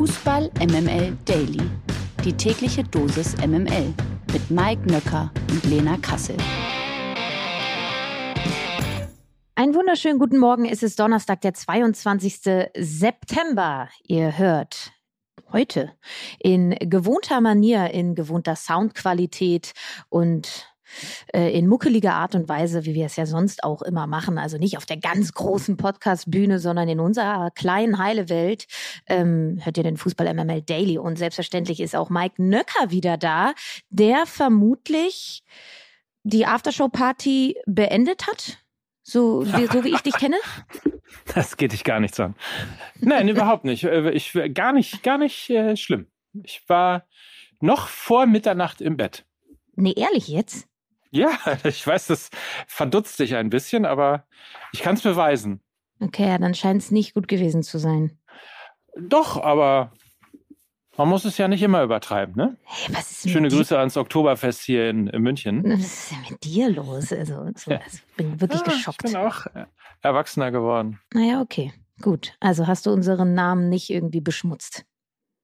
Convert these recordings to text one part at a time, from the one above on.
Fußball MML Daily. Die tägliche Dosis MML mit Mike Nöcker und Lena Kassel. Einen wunderschönen guten Morgen. Es ist Donnerstag, der 22. September. Ihr hört heute in gewohnter Manier, in gewohnter Soundqualität und äh, in muckeliger Art und Weise, wie wir es ja sonst auch immer machen. Also nicht auf der ganz großen Podcast-Bühne, sondern in unserer kleinen heile Welt. Ähm, hört ihr den Fußball MML Daily. Und selbstverständlich ist auch Mike Nöcker wieder da, der vermutlich die Aftershow-Party beendet hat. So, wie, so wie ich dich kenne? Das geht dich gar nichts an. Nein, überhaupt nicht. Äh, ich gar nicht, gar nicht äh, schlimm. Ich war noch vor Mitternacht im Bett. Nee, ehrlich jetzt? Ja, ich weiß, das verdutzt dich ein bisschen, aber ich kann es beweisen. Okay, ja, dann scheint es nicht gut gewesen zu sein. Doch, aber man muss es ja nicht immer übertreiben, ne? Hey, was ist Schöne mit Grüße ans Oktoberfest hier in, in München. Was ist denn mit dir los? Also, so, also ich bin wirklich Ja, geschockt. Ich bin auch erwachsener geworden. Naja, okay. Gut. Also hast du unseren Namen nicht irgendwie beschmutzt.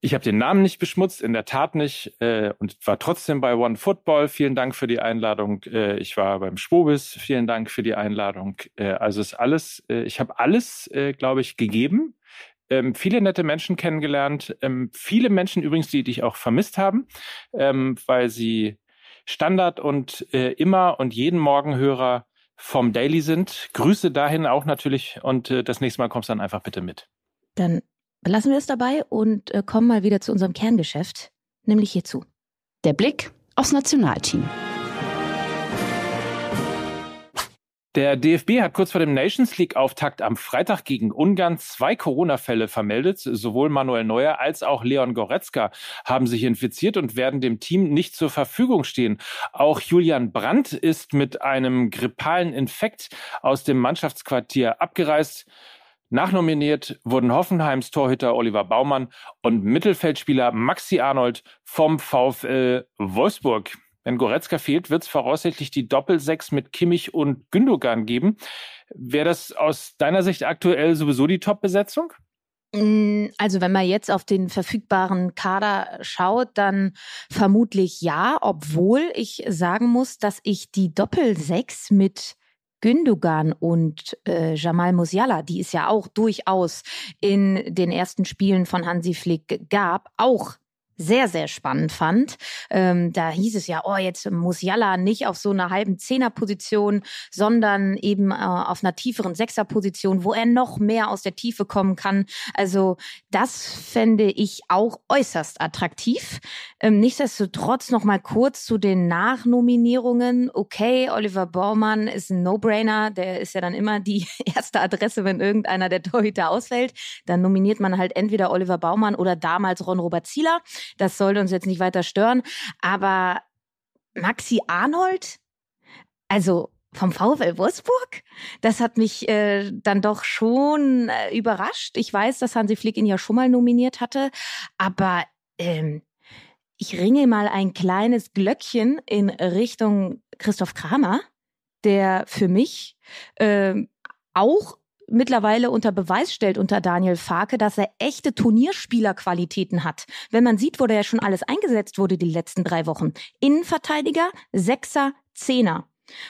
Ich habe den Namen nicht beschmutzt, in der Tat nicht, äh, und war trotzdem bei One Football. Vielen Dank für die Einladung. Äh, ich war beim Schwobis. Vielen Dank für die Einladung. Äh, also ist alles, äh, ich habe alles, äh, glaube ich, gegeben. Ähm, viele nette Menschen kennengelernt. Ähm, viele Menschen übrigens, die dich auch vermisst haben, ähm, weil sie Standard und äh, immer und jeden Morgen Hörer vom Daily sind. Grüße dahin auch natürlich und das nächste Mal kommst du dann einfach bitte mit. Dann belassen wir es dabei und äh, kommen mal wieder zu unserem Kerngeschäft, nämlich hierzu. Der Blick aufs Nationalteam. Der DFB hat kurz vor dem Nations League-Auftakt am Freitag gegen Ungarn zwei Corona-Fälle vermeldet. Sowohl Manuel Neuer als auch Leon Goretzka haben sich infiziert und werden dem Team nicht zur Verfügung stehen. Auch Julian Brandt ist mit einem grippalen Infekt aus dem Mannschaftsquartier abgereist. Nachnominiert wurden Hoffenheims Torhüter Oliver Baumann und Mittelfeldspieler Maxi Arnold vom VfL Wolfsburg. Wenn Goretzka fehlt, wird es voraussichtlich die Doppelsechs mit Kimmich und Gündogan geben. Wäre das aus deiner Sicht aktuell sowieso die Top-Besetzung? Mm, Also wenn man jetzt auf den verfügbaren Kader schaut, dann vermutlich ja, obwohl ich sagen muss, dass ich die Doppelsechs mit Gündogan und äh, Jamal Musiala, die es ja auch durchaus in den ersten Spielen von Hansi Flick gab, auch sehr, sehr spannend fand. Ähm, da hieß es ja, oh, jetzt Musiala nicht auf so einer halben Zehnerposition, sondern eben äh, auf einer tieferen Sechserposition, wo er noch mehr aus der Tiefe kommen kann. Also das fände ich auch äußerst attraktiv. Ähm, nichtsdestotrotz noch mal kurz zu den Nachnominierungen. Okay, Oliver Baumann ist ein No-Brainer. Der ist ja dann immer die erste Adresse, wenn irgendeiner der Torhüter ausfällt. Dann nominiert man halt entweder Oliver Baumann oder damals Ron-Robert Zieler. Das sollte uns jetzt nicht weiter stören. Aber Maxi Arnold, also vom VfL Wolfsburg, das hat mich äh, dann doch schon äh, überrascht. Ich weiß, dass Hansi Flick ihn ja schon mal nominiert hatte, aber ähm, ich ringe mal ein kleines Glöckchen in Richtung Christoph Kramer, der für mich ähm, auch mittlerweile unter Beweis stellt unter Daniel Farke, dass er echte Turnierspielerqualitäten hat. Wenn man sieht, wo der ja schon alles eingesetzt wurde die letzten drei Wochen. Innenverteidiger, Sechser, Zehner.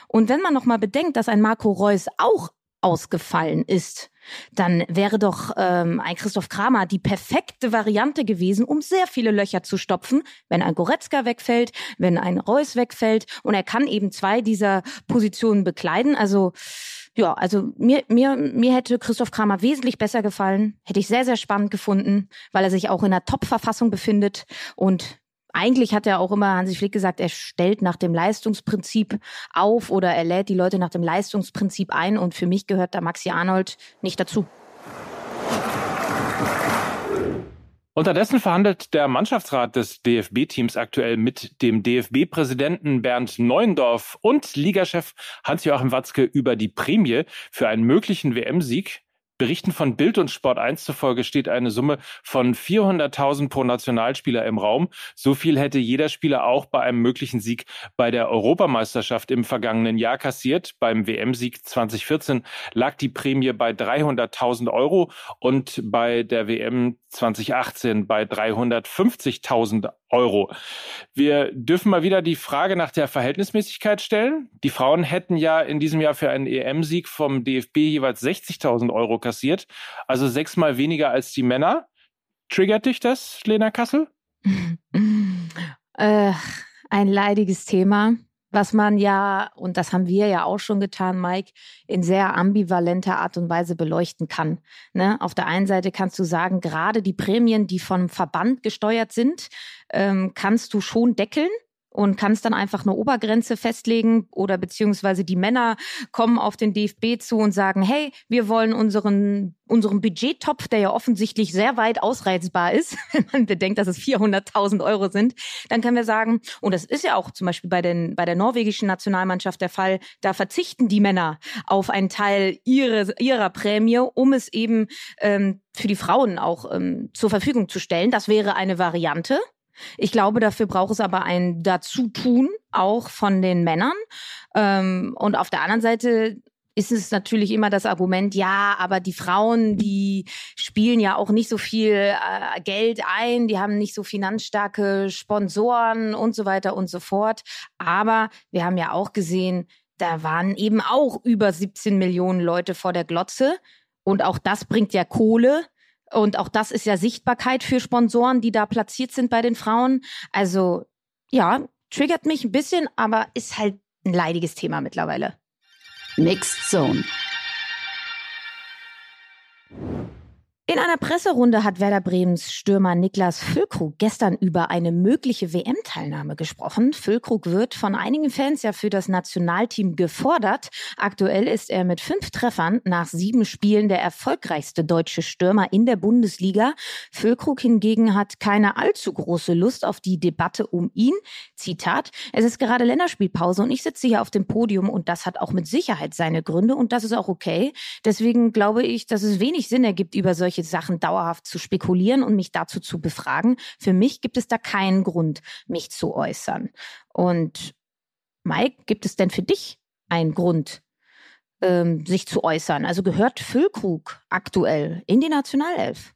Und wenn man noch mal bedenkt, dass ein Marco Reus auch ausgefallen ist, dann wäre doch ähm, ein Christoph Kramer die perfekte Variante gewesen, um sehr viele Löcher zu stopfen, wenn ein Goretzka wegfällt, wenn ein Reus wegfällt und er kann eben zwei dieser Positionen bekleiden. Also ja, also mir, mir, mir hätte Christoph Kramer wesentlich besser gefallen. Hätte ich sehr, sehr spannend gefunden, weil er sich auch in einer Top-Verfassung befindet. Und eigentlich hat er auch immer Hansi Flick gesagt, er stellt nach dem Leistungsprinzip auf oder er lädt die Leute nach dem Leistungsprinzip ein. Und für mich gehört da Maxi Arnold nicht dazu. Unterdessen verhandelt der Mannschaftsrat des DFB-Teams aktuell mit dem DFB-Präsidenten Bernd Neuendorf und Ligachef Hans-Joachim Watzke über die Prämie für einen möglichen WM-Sieg. Berichten von Bild und Sport 1 zufolge steht eine Summe von 400.000 pro Nationalspieler im Raum. So viel hätte jeder Spieler auch bei einem möglichen Sieg bei der Europameisterschaft im vergangenen Jahr kassiert. Beim WM-Sieg 2014 lag die Prämie bei 300.000 Euro und bei der WM 2018 bei 350.000 Euro. Wir dürfen mal wieder die Frage nach der Verhältnismäßigkeit stellen. Die Frauen hätten ja in diesem Jahr für einen EM-Sieg vom DFB jeweils 60.000 Euro kassiert, also sechsmal weniger als die Männer. Triggert dich das, Lena Kassel? äh, ein leidiges Thema was man ja, und das haben wir ja auch schon getan, Mike, in sehr ambivalenter Art und Weise beleuchten kann. Ne? Auf der einen Seite kannst du sagen, gerade die Prämien, die vom Verband gesteuert sind, ähm, kannst du schon deckeln und kannst dann einfach eine Obergrenze festlegen oder beziehungsweise die Männer kommen auf den DFB zu und sagen, hey, wir wollen unseren unserem Budgettopf, der ja offensichtlich sehr weit ausreizbar ist, wenn man bedenkt, dass es 400.000 Euro sind, dann können wir sagen, und das ist ja auch zum Beispiel bei, den, bei der norwegischen Nationalmannschaft der Fall, da verzichten die Männer auf einen Teil ihre, ihrer Prämie, um es eben ähm, für die Frauen auch ähm, zur Verfügung zu stellen. Das wäre eine Variante. Ich glaube, dafür braucht es aber ein Dazutun, auch von den Männern. Ähm, und auf der anderen Seite ist es natürlich immer das Argument, ja, aber die Frauen, die spielen ja auch nicht so viel äh, Geld ein, die haben nicht so finanzstarke Sponsoren und so weiter und so fort. Aber wir haben ja auch gesehen, da waren eben auch über 17 Millionen Leute vor der Glotze. Und auch das bringt ja Kohle. Und auch das ist ja Sichtbarkeit für Sponsoren, die da platziert sind bei den Frauen. Also ja, triggert mich ein bisschen, aber ist halt ein leidiges Thema mittlerweile. Mixed Zone. In einer Presserunde hat Werder Bremens Stürmer Niklas Füllkrug gestern über eine mögliche WM-Teilnahme gesprochen. Füllkrug wird von einigen Fans ja für das Nationalteam gefordert. Aktuell ist er mit fünf Treffern nach sieben Spielen der erfolgreichste deutsche Stürmer in der Bundesliga. Füllkrug hingegen hat keine allzu große Lust auf die Debatte um ihn. Zitat, es ist gerade Länderspielpause und ich sitze hier auf dem Podium und das hat auch mit Sicherheit seine Gründe und das ist auch okay. Deswegen glaube ich, dass es wenig Sinn ergibt, über solche Sachen dauerhaft zu spekulieren und mich dazu zu befragen. Für mich gibt es da keinen Grund, mich zu äußern. Und Mike, gibt es denn für dich einen Grund, ähm, sich zu äußern? Also gehört Füllkrug aktuell in die Nationalelf?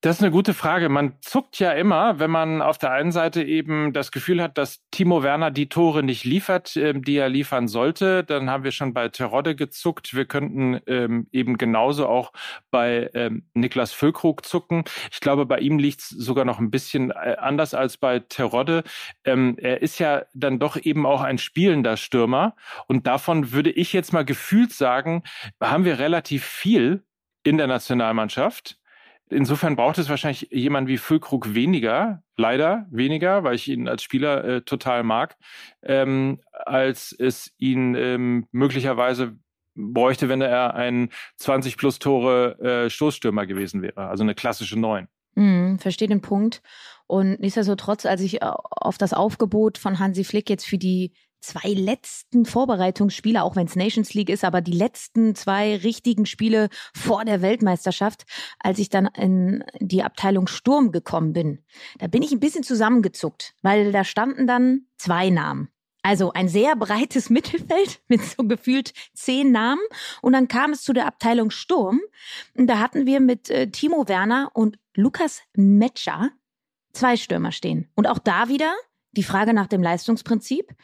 Das ist eine gute Frage. Man zuckt ja immer, wenn man auf der einen Seite eben das Gefühl hat, dass Timo Werner die Tore nicht liefert, ähm, die er liefern sollte. Dann haben wir schon bei Terodde gezuckt. Wir könnten ähm, eben genauso auch bei ähm, Niklas Füllkrug zucken. Ich glaube, bei ihm liegt es sogar noch ein bisschen äh, anders als bei Terodde. Er ist ja dann doch eben auch ein spielender Stürmer. Und davon würde ich jetzt mal gefühlt sagen, haben wir relativ viel in der Nationalmannschaft. Insofern braucht es wahrscheinlich jemand wie Füllkrug weniger, leider weniger, weil ich ihn als Spieler äh, total mag, ähm, als es ihn ähm, möglicherweise bräuchte, wenn er ein 20 plus Tore äh, Stoßstürmer gewesen wäre, also eine klassische Neun. Mhm, verstehe den Punkt. Und nichtsdestotrotz, als ich äh, auf das Aufgebot von Hansi Flick jetzt für die zwei letzten Vorbereitungsspiele, auch wenn es Nations League ist, aber die letzten zwei richtigen Spiele vor der Weltmeisterschaft, als ich dann in die Abteilung Sturm gekommen bin, da bin ich ein bisschen zusammengezuckt, weil da standen dann zwei Namen. Also ein sehr breites Mittelfeld mit so gefühlt zehn Namen. Und dann kam es zu der Abteilung Sturm. Und da hatten wir mit äh, Timo Werner und Lukas Metscher zwei Stürmer stehen. Und auch da wieder die Frage nach dem Leistungsprinzip.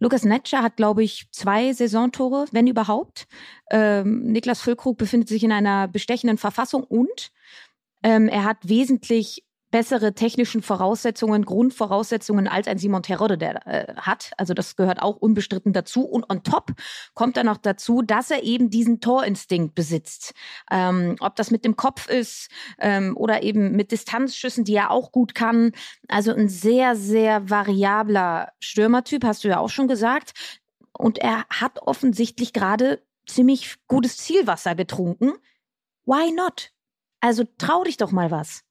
Lukas Netscher hat, glaube ich, zwei Saisontore, wenn überhaupt. Ähm, Niklas Füllkrug befindet sich in einer bestechenden Verfassung und ähm, er hat wesentlich bessere technischen Voraussetzungen, Grundvoraussetzungen als ein Simon Terodde der äh, hat. Also das gehört auch unbestritten dazu. Und on top kommt dann noch dazu, dass er eben diesen Torinstinkt besitzt. Ähm, ob das mit dem Kopf ist ähm, oder eben mit Distanzschüssen, die er auch gut kann. Also ein sehr, sehr variabler Stürmertyp, hast du ja auch schon gesagt. Und er hat offensichtlich gerade ziemlich gutes Zielwasser getrunken. Why not? Also trau dich doch mal was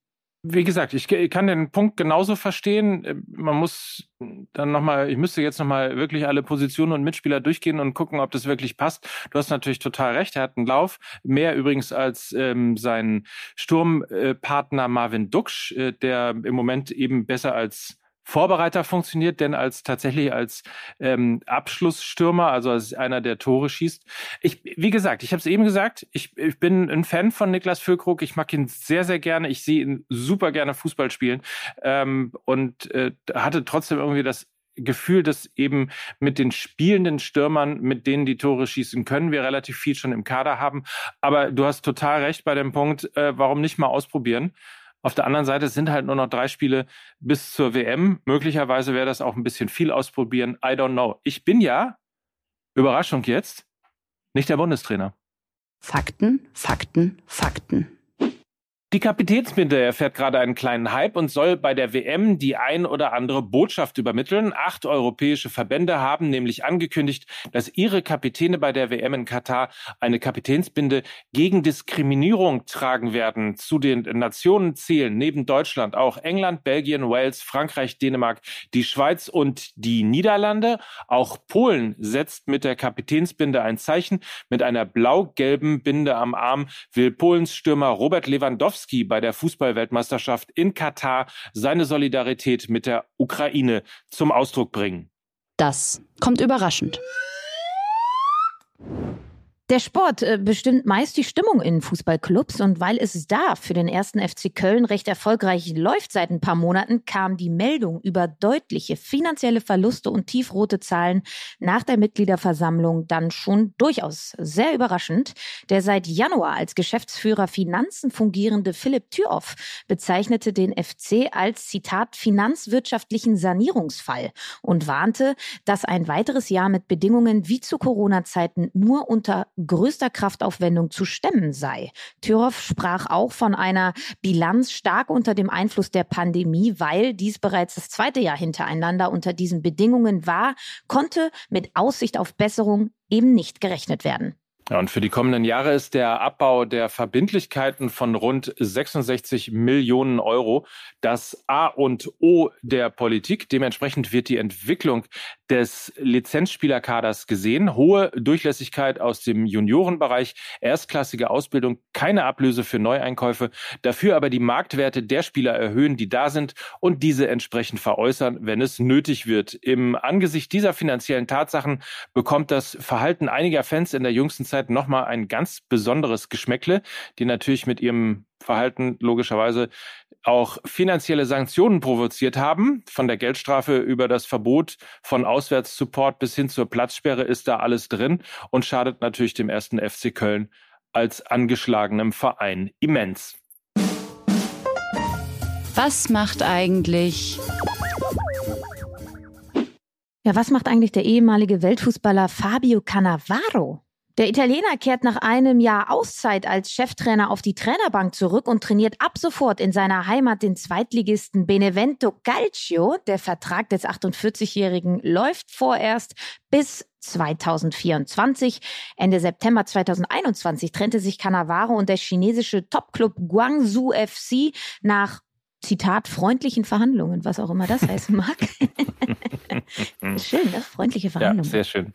wie gesagt, ich, kann den Punkt genauso verstehen. Äh, man muss dann nochmal, ich müsste jetzt nochmal wirklich alle Positionen und Mitspieler durchgehen und gucken, ob das wirklich passt. Du hast natürlich total recht, er hat einen Lauf. Mehr übrigens als ähm, sein Sturmpartner Marvin Duksch, äh, der im Moment eben besser als Vorbereiter funktioniert, denn als tatsächlich als ähm, Abschlussstürmer, also als einer, der Tore schießt. Ich, wie gesagt, ich habe es eben gesagt, ich, ich bin ein Fan von Niklas Füllkrug. Ich mag ihn sehr, sehr gerne. Ich sehe ihn super gerne Fußball spielen ähm, und äh, hatte trotzdem irgendwie das Gefühl, dass eben mit den spielenden Stürmern, mit denen die Tore schießen können, wir relativ viel schon im Kader haben. Aber du hast total recht bei dem Punkt, äh, warum nicht mal ausprobieren? Auf der anderen Seite sind halt nur noch drei Spiele bis zur WM. Möglicherweise wäre das auch ein bisschen viel ausprobieren. I don't know. Ich bin ja, Überraschung jetzt, nicht der Bundestrainer. Fakten, Fakten, Fakten. Die Kapitänsbinde erfährt gerade einen kleinen Hype und soll bei der WM die ein oder andere Botschaft übermitteln. Acht europäische Verbände haben nämlich angekündigt, dass ihre Kapitäne bei der WM in Katar eine Kapitänsbinde gegen Diskriminierung tragen werden. Zu den Nationen zählen neben Deutschland auch England, Belgien, Wales, Frankreich, Dänemark, die Schweiz und die Niederlande. Auch Polen setzt mit der Kapitänsbinde ein Zeichen. Mit einer blau-gelben Binde am Arm will Polens Stürmer Robert Lewandowski Lewandowski bei der Fußballweltmeisterschaft in Katar seine Solidarität mit der Ukraine zum Ausdruck bringen. Das kommt überraschend. Der Sport äh, bestimmt meist die Stimmung in Fußballclubs und weil es da für den ersten FC Köln recht erfolgreich läuft seit ein paar Monaten, kam die Meldung über deutliche finanzielle Verluste und tiefrote Zahlen nach der Mitgliederversammlung dann schon durchaus sehr überraschend. Der seit Januar als Geschäftsführer Finanzen fungierende Philipp Thüroff bezeichnete den FC als Zitat finanzwirtschaftlichen Sanierungsfall und warnte, dass ein weiteres Jahr mit Bedingungen wie zu Corona-Zeiten nur unter größter Kraftaufwendung zu stemmen sei. Thüroff sprach auch von einer Bilanz stark unter dem Einfluss der Pandemie, weil dies bereits das zweite Jahr hintereinander unter diesen Bedingungen war, konnte mit Aussicht auf Besserung eben nicht gerechnet werden. Ja, und für die kommenden Jahre ist der Abbau der Verbindlichkeiten von rund 66 Millionen Euro das A und O der Politik. Dementsprechend wird die Entwicklung des Lizenzspielerkaders gesehen. Hohe Durchlässigkeit aus dem Juniorenbereich, erstklassige Ausbildung, keine Ablöse für Neueinkäufe, dafür aber die Marktwerte der Spieler erhöhen, die da sind und diese entsprechend veräußern, wenn es nötig wird. Im Angesicht dieser finanziellen Tatsachen bekommt das Verhalten einiger Fans in der jüngsten Zeit Zeit nochmal ein ganz besonderes Geschmäckle, die natürlich mit ihrem Verhalten logischerweise auch finanzielle Sanktionen provoziert haben. Von der Geldstrafe über das Verbot von Auswärtssupport bis hin zur Platzsperre ist da alles drin und schadet natürlich dem ersten FC Köln als angeschlagenem Verein immens. Was macht eigentlich ja, was macht eigentlich der ehemalige Weltfußballer Fabio Cannavaro? Der Italiener kehrt nach einem Jahr Auszeit als Cheftrainer auf die Trainerbank zurück und trainiert ab sofort in seiner Heimat den Zweitligisten Benevento Calcio. Der Vertrag des 48-Jährigen läuft vorerst bis 2024. Ende September 2021 trennte sich Cannavaro und der chinesische Topclub Guangzhou FC nach Zitat, freundlichen Verhandlungen, was auch immer das heißen mag. schön, ne? Freundliche Verhandlungen. Ja, sehr schön.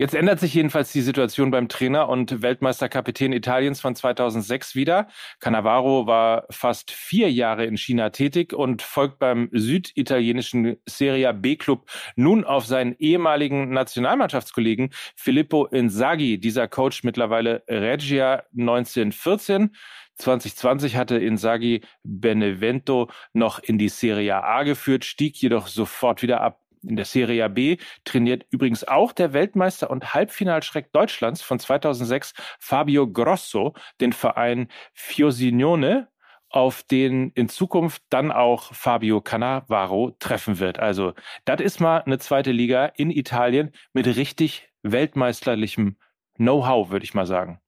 Jetzt ändert sich jedenfalls die Situation beim Trainer und Weltmeisterkapitän Italiens von 2006 wieder. Cannavaro war fast vier Jahre in China tätig und folgt beim süditalienischen Serie B-Club nun auf seinen ehemaligen Nationalmannschaftskollegen Filippo Inzaghi. Dieser Coach mittlerweile Regia 1914. 2020 hatte Inzaghi Benevento noch in die Serie A geführt, stieg jedoch sofort wieder ab in der Serie B trainiert übrigens auch der Weltmeister und Halbfinalschreck Deutschlands von 2006, Fabio Grosso, den Verein Fiosinone, auf den in Zukunft dann auch Fabio Cannavaro treffen wird. Also, das ist mal eine zweite Liga in Italien mit richtig weltmeisterlichem Know-how, würde ich mal sagen.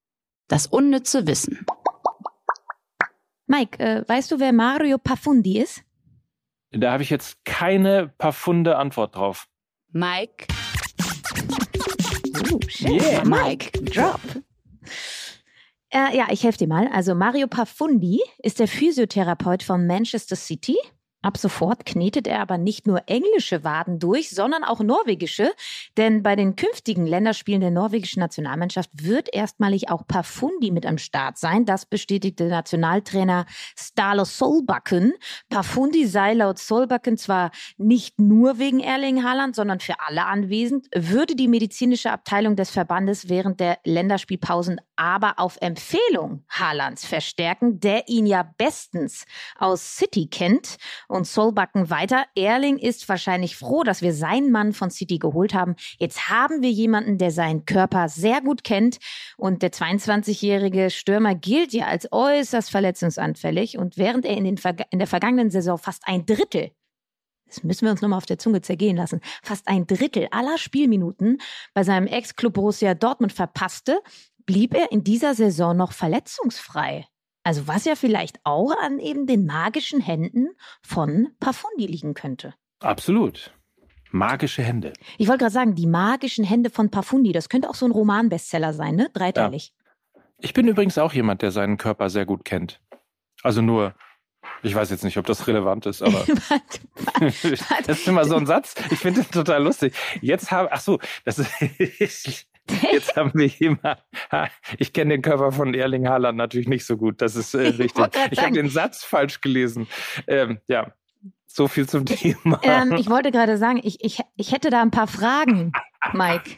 Das unnütze Wissen. Mike, äh, weißt du, wer Mario Pafundi ist? Da habe ich jetzt keine profunde Antwort drauf. Mike. Uh, shit. Yeah. Mike, drop. Äh, ja, ich helfe dir mal. Also Mario Pafundi ist der Physiotherapeut von Manchester City. Ab sofort knetet er aber nicht nur englische Waden durch, sondern auch norwegische. Denn bei den künftigen Länderspielen der norwegischen Nationalmannschaft wird erstmalig auch Pafundi mit am Start sein. Das bestätigte Nationaltrainer Stalo Solbakken. Pafundi sei laut Solbakken zwar nicht nur wegen Erling Haaland, sondern für alle anwesend, würde die medizinische Abteilung des Verbandes während der Länderspielpausen aber auf Empfehlung Haalands verstärken, der ihn ja bestens aus City kennt. Und Solbacken weiter. Erling ist wahrscheinlich froh, dass wir seinen Mann von City geholt haben. Jetzt haben wir jemanden, der seinen Körper sehr gut kennt. Und der 22-jährige Stürmer gilt ja als äußerst verletzungsanfällig. Und während er in, den, in der vergangenen Saison fast ein Drittel das müssen wir uns nochmal auf der Zunge zergehen lassen, fast ein Drittel aller Spielminuten bei seinem Ex-Club Borussia Dortmund verpasste, blieb er in dieser Saison noch verletzungsfrei. Also was ja vielleicht auch an eben den magischen Händen von Pafundi liegen könnte. Absolut. Magische Hände. Ich wollte gerade sagen, die magischen Hände von Pafundi, das könnte auch so ein Roman-Bestseller sein, ne? Dreiteilig. Ja. Ich bin übrigens auch jemand, der seinen Körper sehr gut kennt. Also nur, ich weiß jetzt nicht, ob das relevant ist, aber das ist immer so ein Satz. Ich finde das total lustig. Jetzt habe, ach so, das ist, Jetzt haben wir jemanden. Ich kenne den Körper von Erling Haaland natürlich nicht so gut. Das ist äh, richtig. Ich, ich habe den Satz falsch gelesen. Ähm, ja, so viel zum Thema. Ähm, ich wollte gerade sagen, ich, ich, ich hätte da ein paar Fragen, Mike.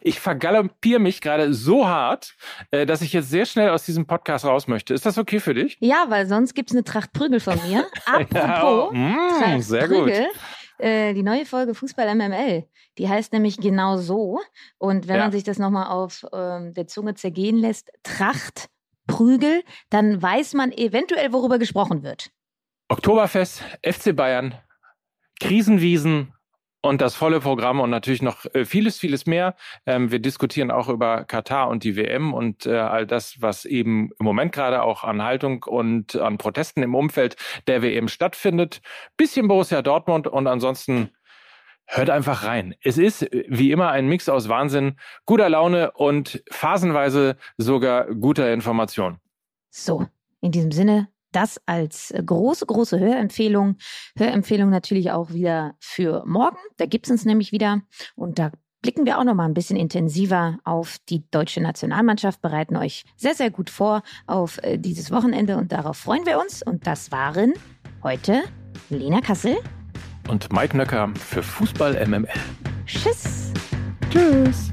ich vergaloppiere mich gerade so hart, äh, dass ich jetzt sehr schnell aus diesem Podcast raus möchte. Ist das okay für dich? Ja, weil sonst gibt es eine Tracht Prügel von mir. Apropos, ja, oh, mm, sehr Prügel. gut. Äh, die neue Folge Fußball MML. Die heißt nämlich genau so. Und wenn ja. man sich das nochmal auf ähm, der Zunge zergehen lässt, Tracht, Prügel, dann weiß man eventuell, worüber gesprochen wird. Oktoberfest, FC Bayern, Krisenwiesen und das volle Programm und natürlich noch äh, vieles, vieles mehr. Ähm, wir diskutieren auch über Katar und die WM und äh, all das, was eben im Moment gerade auch an Haltung und an Protesten im Umfeld der WM stattfindet. Bisschen Borussia Dortmund und ansonsten hört einfach rein. Es ist wie immer ein Mix aus Wahnsinn, guter Laune und phasenweise sogar guter Information. So, in diesem Sinne, das als äh, große, große Hörempfehlung. Hörempfehlung natürlich auch wieder für morgen. Da gibt es uns nämlich wieder. Und da blicken wir auch noch mal ein bisschen intensiver auf die deutsche Nationalmannschaft, bereiten euch sehr, sehr gut vor auf äh, dieses Wochenende und darauf freuen wir uns. Und das waren heute Lena Kassel und Mike Nöcker für Fußball MML. Tschüss. Tschüss.